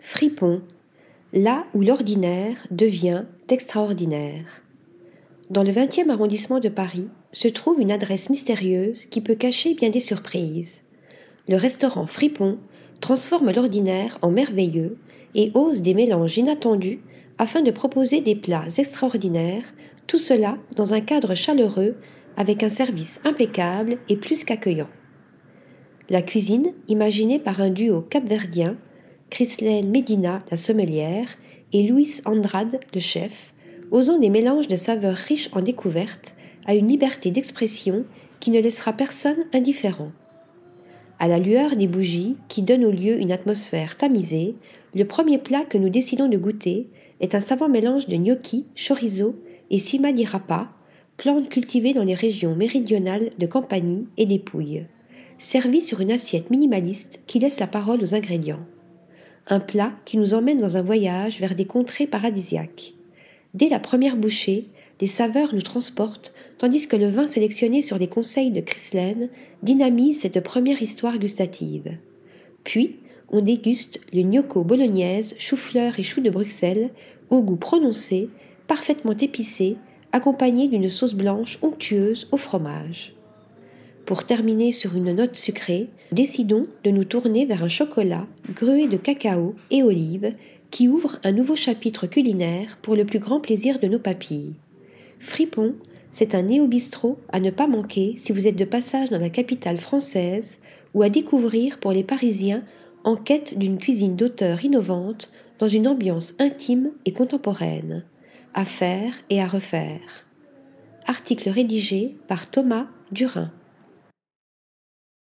Fripon, là où l'ordinaire devient extraordinaire. Dans le 20e arrondissement de Paris se trouve une adresse mystérieuse qui peut cacher bien des surprises. Le restaurant Fripon transforme l'ordinaire en merveilleux et ose des mélanges inattendus afin de proposer des plats extraordinaires, tout cela dans un cadre chaleureux avec un service impeccable et plus qu'accueillant. La cuisine, imaginée par un duo capverdien, Chrislaine Medina, la sommelière, et Luis Andrade, le chef, osant des mélanges de saveurs riches en découvertes, a une liberté d'expression qui ne laissera personne indifférent. À la lueur des bougies qui donnent au lieu une atmosphère tamisée, le premier plat que nous décidons de goûter est un savant mélange de gnocchi, chorizo et sima di rapa, plante cultivée dans les régions méridionales de Campanie et des Pouilles, servi sur une assiette minimaliste qui laisse la parole aux ingrédients. Un plat qui nous emmène dans un voyage vers des contrées paradisiaques. Dès la première bouchée, les saveurs nous transportent, tandis que le vin sélectionné sur les conseils de Chrislaine dynamise cette première histoire gustative. Puis, on déguste le gnocco bolognaise, chou-fleur et chou de Bruxelles, au goût prononcé, parfaitement épicé, accompagné d'une sauce blanche onctueuse au fromage. Pour terminer sur une note sucrée, décidons de nous tourner vers un chocolat grué de cacao et olives qui ouvre un nouveau chapitre culinaire pour le plus grand plaisir de nos papilles. Fripon, c'est un néo-bistrot à ne pas manquer si vous êtes de passage dans la capitale française ou à découvrir pour les Parisiens en quête d'une cuisine d'auteur innovante dans une ambiance intime et contemporaine. À faire et à refaire. Article rédigé par Thomas Durin.